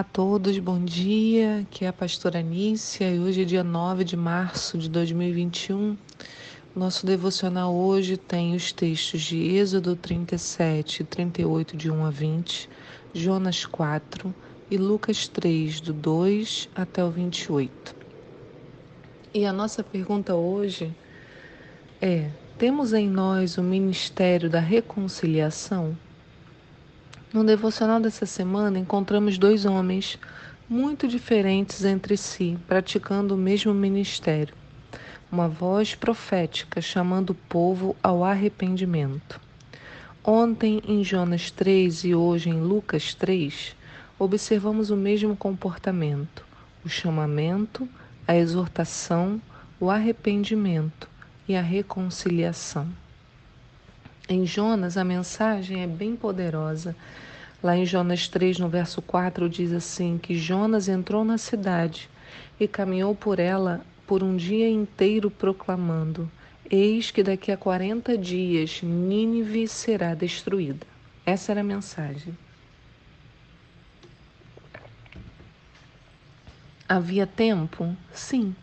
Olá a todos, bom dia. Aqui é a pastora Nícia e hoje é dia 9 de março de 2021. Nosso devocional hoje tem os textos de Êxodo 37 e 38, de 1 a 20, Jonas 4 e Lucas 3, do 2 até o 28. E a nossa pergunta hoje é: temos em nós o ministério da reconciliação? No devocional dessa semana, encontramos dois homens muito diferentes entre si, praticando o mesmo ministério. Uma voz profética chamando o povo ao arrependimento. Ontem em Jonas 3 e hoje em Lucas 3, observamos o mesmo comportamento: o chamamento, a exortação, o arrependimento e a reconciliação. Em Jonas, a mensagem é bem poderosa. Lá em Jonas 3, no verso 4, diz assim: que Jonas entrou na cidade e caminhou por ela por um dia inteiro, proclamando: Eis que daqui a 40 dias Nínive será destruída. Essa era a mensagem. Havia tempo? Sim.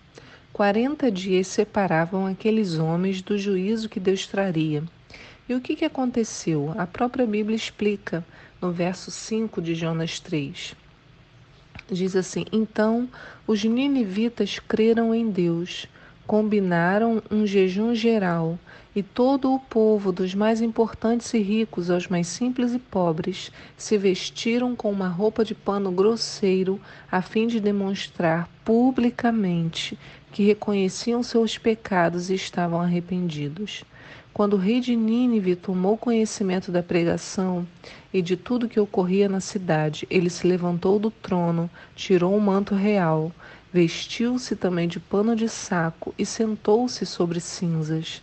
40 dias separavam aqueles homens do juízo que Deus traria. E o que, que aconteceu? A própria Bíblia explica no verso 5 de Jonas 3. Diz assim: Então os ninivitas creram em Deus, combinaram um jejum geral, e todo o povo, dos mais importantes e ricos aos mais simples e pobres, se vestiram com uma roupa de pano grosseiro, a fim de demonstrar publicamente que reconheciam seus pecados e estavam arrependidos. Quando o rei de Nínive tomou conhecimento da pregação e de tudo que ocorria na cidade, ele se levantou do trono, tirou o manto real, vestiu-se também de pano de saco e sentou-se sobre cinzas.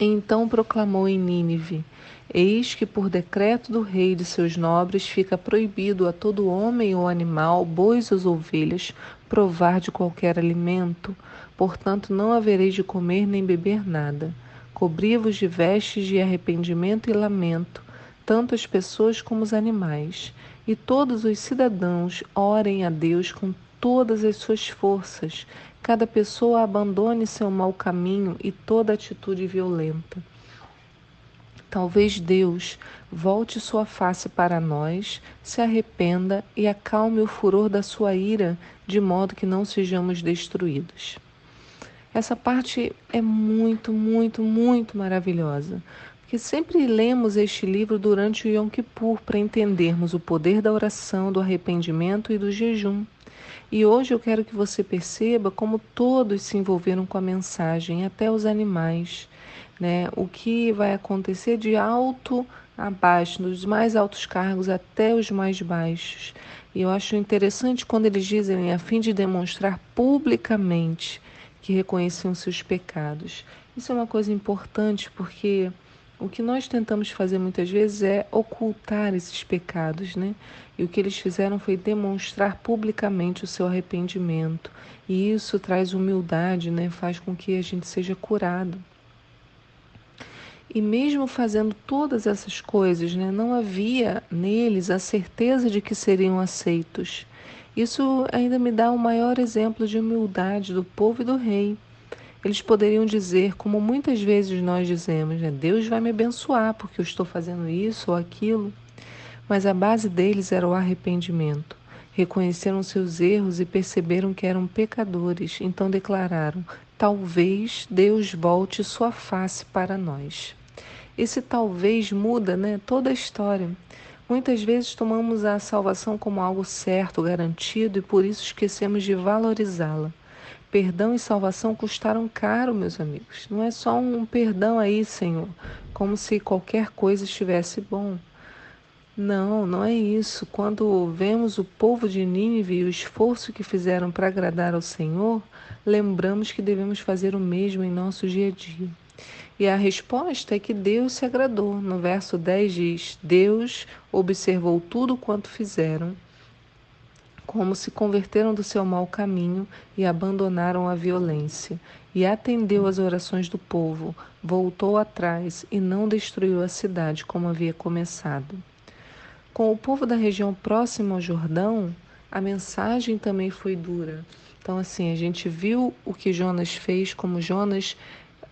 Então proclamou em Nínive: Eis que por decreto do rei e de seus nobres fica proibido a todo homem ou animal, bois ou ovelhas, provar de qualquer alimento, portanto não havereis de comer nem beber nada Cobri-vos de vestes de arrependimento e lamento, tanto as pessoas como os animais, e todos os cidadãos orem a Deus com todas as suas forças. Cada pessoa abandone seu mau caminho e toda atitude violenta. Talvez Deus volte sua face para nós, se arrependa e acalme o furor da sua ira, de modo que não sejamos destruídos. Essa parte é muito, muito, muito maravilhosa, porque sempre lemos este livro durante o Yom Kippur para entendermos o poder da oração, do arrependimento e do jejum. E hoje eu quero que você perceba como todos se envolveram com a mensagem, até os animais. Né? O que vai acontecer de alto a baixo, dos mais altos cargos até os mais baixos. E eu acho interessante quando eles dizem a fim de demonstrar publicamente que reconheciam seus pecados. Isso é uma coisa importante porque o que nós tentamos fazer muitas vezes é ocultar esses pecados, né? E o que eles fizeram foi demonstrar publicamente o seu arrependimento. E isso traz humildade, né? Faz com que a gente seja curado. E mesmo fazendo todas essas coisas, né, não havia neles a certeza de que seriam aceitos. Isso ainda me dá um maior exemplo de humildade do povo e do rei. Eles poderiam dizer, como muitas vezes nós dizemos, né, Deus vai me abençoar porque eu estou fazendo isso ou aquilo. Mas a base deles era o arrependimento. Reconheceram seus erros e perceberam que eram pecadores, então declararam: Talvez Deus volte sua face para nós. Esse talvez muda né, toda a história. Muitas vezes tomamos a salvação como algo certo, garantido e por isso esquecemos de valorizá-la. Perdão e salvação custaram caro, meus amigos. Não é só um perdão aí, Senhor, como se qualquer coisa estivesse bom. Não, não é isso. Quando vemos o povo de Nínive e o esforço que fizeram para agradar ao Senhor, lembramos que devemos fazer o mesmo em nosso dia a dia. E a resposta é que Deus se agradou. No verso 10 diz: Deus observou tudo quanto fizeram, como se converteram do seu mau caminho e abandonaram a violência, e atendeu às orações do povo, voltou atrás e não destruiu a cidade como havia começado. Com o povo da região próxima ao Jordão, a mensagem também foi dura. Então, assim, a gente viu o que Jonas fez, como Jonas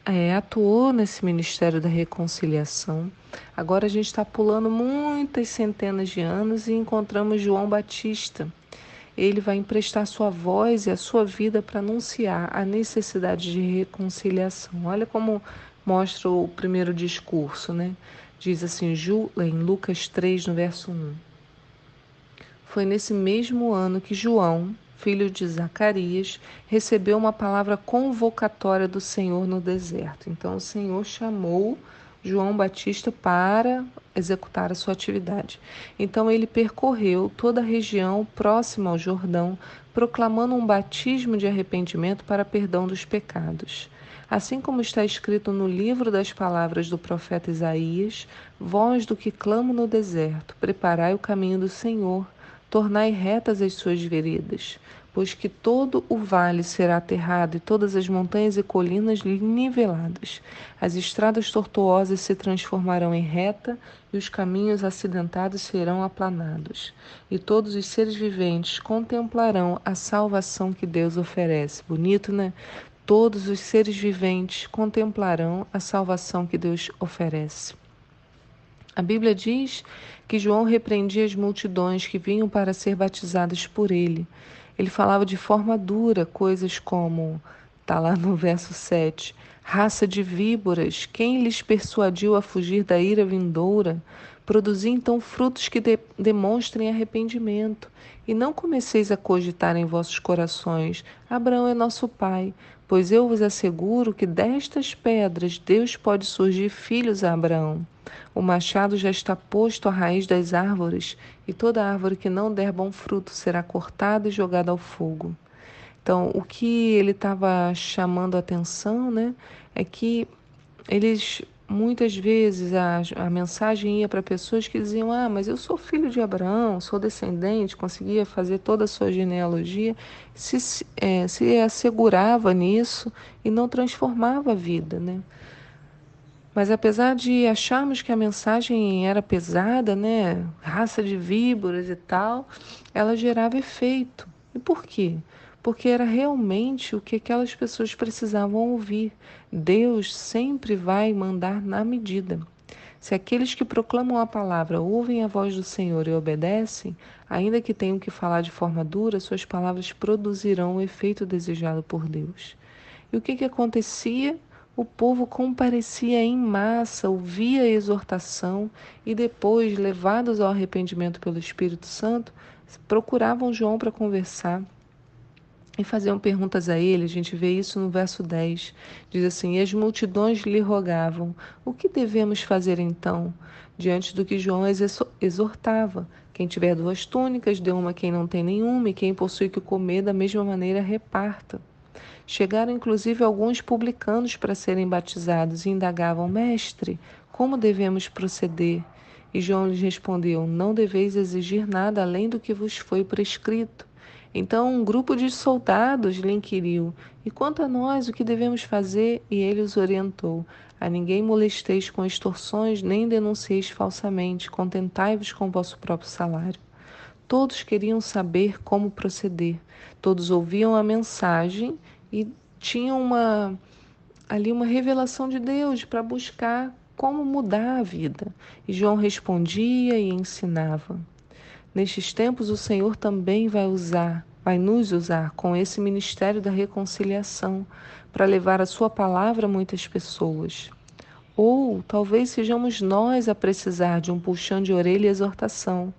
é, atuou nesse ministério da reconciliação. Agora a gente está pulando muitas centenas de anos e encontramos João Batista. Ele vai emprestar sua voz e a sua vida para anunciar a necessidade de reconciliação. Olha como mostra o primeiro discurso, né? Diz assim, em Lucas 3, no verso 1. Foi nesse mesmo ano que João, filho de Zacarias, recebeu uma palavra convocatória do Senhor no deserto. Então, o Senhor chamou João Batista para executar a sua atividade. Então, ele percorreu toda a região próxima ao Jordão, proclamando um batismo de arrependimento para perdão dos pecados. Assim como está escrito no livro das palavras do profeta Isaías, voz do que clamo no deserto, preparai o caminho do Senhor tornai retas as suas veredas, pois que todo o vale será aterrado e todas as montanhas e colinas niveladas. As estradas tortuosas se transformarão em reta e os caminhos acidentados serão aplanados. E todos os seres viventes contemplarão a salvação que Deus oferece. Bonito, né? Todos os seres viventes contemplarão a salvação que Deus oferece. A Bíblia diz que João repreendia as multidões que vinham para ser batizadas por ele. Ele falava de forma dura coisas como, está lá no verso 7, raça de víboras, quem lhes persuadiu a fugir da ira vindoura? Produzi então frutos que de demonstrem arrependimento. E não comeceis a cogitar em vossos corações: Abraão é nosso pai. Pois eu vos asseguro que destas pedras Deus pode surgir filhos a Abraão. O machado já está posto à raiz das árvores, e toda árvore que não der bom fruto será cortada e jogada ao fogo. Então, o que ele estava chamando a atenção né, é que eles muitas vezes a, a mensagem ia para pessoas que diziam: Ah, mas eu sou filho de Abraão, sou descendente, conseguia fazer toda a sua genealogia, se, é, se assegurava nisso e não transformava a vida, né? Mas apesar de acharmos que a mensagem era pesada, né, raça de víboras e tal, ela gerava efeito. E por quê? Porque era realmente o que aquelas pessoas precisavam ouvir. Deus sempre vai mandar na medida. Se aqueles que proclamam a palavra ouvem a voz do Senhor e obedecem, ainda que tenham que falar de forma dura, suas palavras produzirão o efeito desejado por Deus. E o que, que acontecia? O povo comparecia em massa, ouvia a exortação e depois, levados ao arrependimento pelo Espírito Santo, procuravam João para conversar e faziam perguntas a ele. A gente vê isso no verso 10. Diz assim: E as multidões lhe rogavam: O que devemos fazer então? Diante do que João exortava: Quem tiver duas túnicas, dê uma a quem não tem nenhuma, e quem possui que comer, da mesma maneira reparta. Chegaram inclusive alguns publicanos para serem batizados e indagavam: Mestre, como devemos proceder? E João lhes respondeu: Não deveis exigir nada além do que vos foi prescrito. Então um grupo de soldados lhe inquiriu: E quanto a nós, o que devemos fazer? E ele os orientou: A ninguém molesteis com extorsões, nem denuncieis falsamente, contentai-vos com o vosso próprio salário. Todos queriam saber como proceder. Todos ouviam a mensagem e tinham uma ali uma revelação de Deus para buscar como mudar a vida. E João respondia e ensinava. Nestes tempos, o Senhor também vai usar, vai nos usar com esse ministério da reconciliação para levar a Sua palavra a muitas pessoas. Ou talvez sejamos nós a precisar de um puxão de orelha e exortação.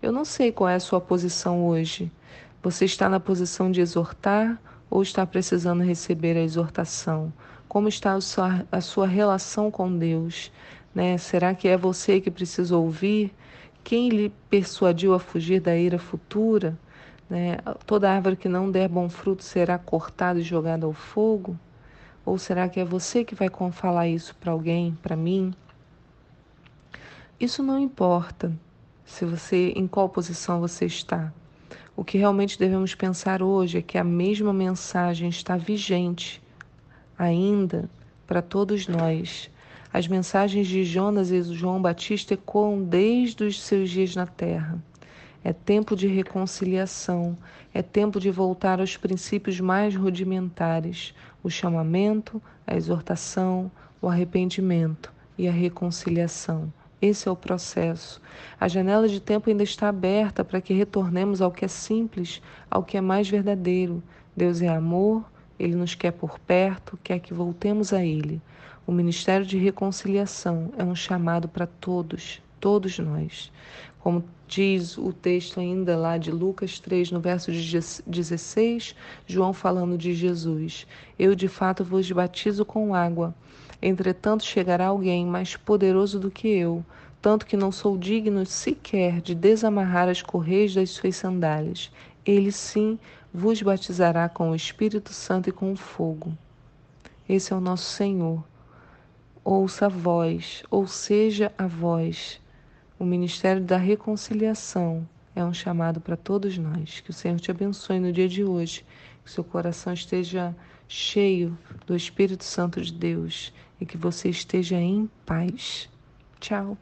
Eu não sei qual é a sua posição hoje. Você está na posição de exortar ou está precisando receber a exortação? Como está a sua, a sua relação com Deus? Né? Será que é você que precisa ouvir? Quem lhe persuadiu a fugir da ira futura? Né? Toda árvore que não der bom fruto será cortada e jogada ao fogo? Ou será que é você que vai falar isso para alguém, para mim? Isso não importa se você em qual posição você está. O que realmente devemos pensar hoje é que a mesma mensagem está vigente ainda para todos nós As mensagens de Jonas e João Batista ecoam desde os seus dias na terra. É tempo de reconciliação, é tempo de voltar aos princípios mais rudimentares: o chamamento, a exortação, o arrependimento e a reconciliação. Esse é o processo. A janela de tempo ainda está aberta para que retornemos ao que é simples, ao que é mais verdadeiro. Deus é amor, Ele nos quer por perto, quer que voltemos a Ele. O ministério de reconciliação é um chamado para todos, todos nós. Como diz o texto ainda lá de Lucas 3, no verso 16, João falando de Jesus: Eu de fato vos batizo com água Entretanto, chegará alguém mais poderoso do que eu, tanto que não sou digno sequer de desamarrar as correias das suas sandálias. Ele sim vos batizará com o Espírito Santo e com o fogo. Esse é o nosso Senhor. Ouça a voz, ou seja, a voz. O ministério da reconciliação é um chamado para todos nós. Que o Senhor te abençoe no dia de hoje. Que seu coração esteja cheio do Espírito Santo de Deus e que você esteja em paz. Tchau.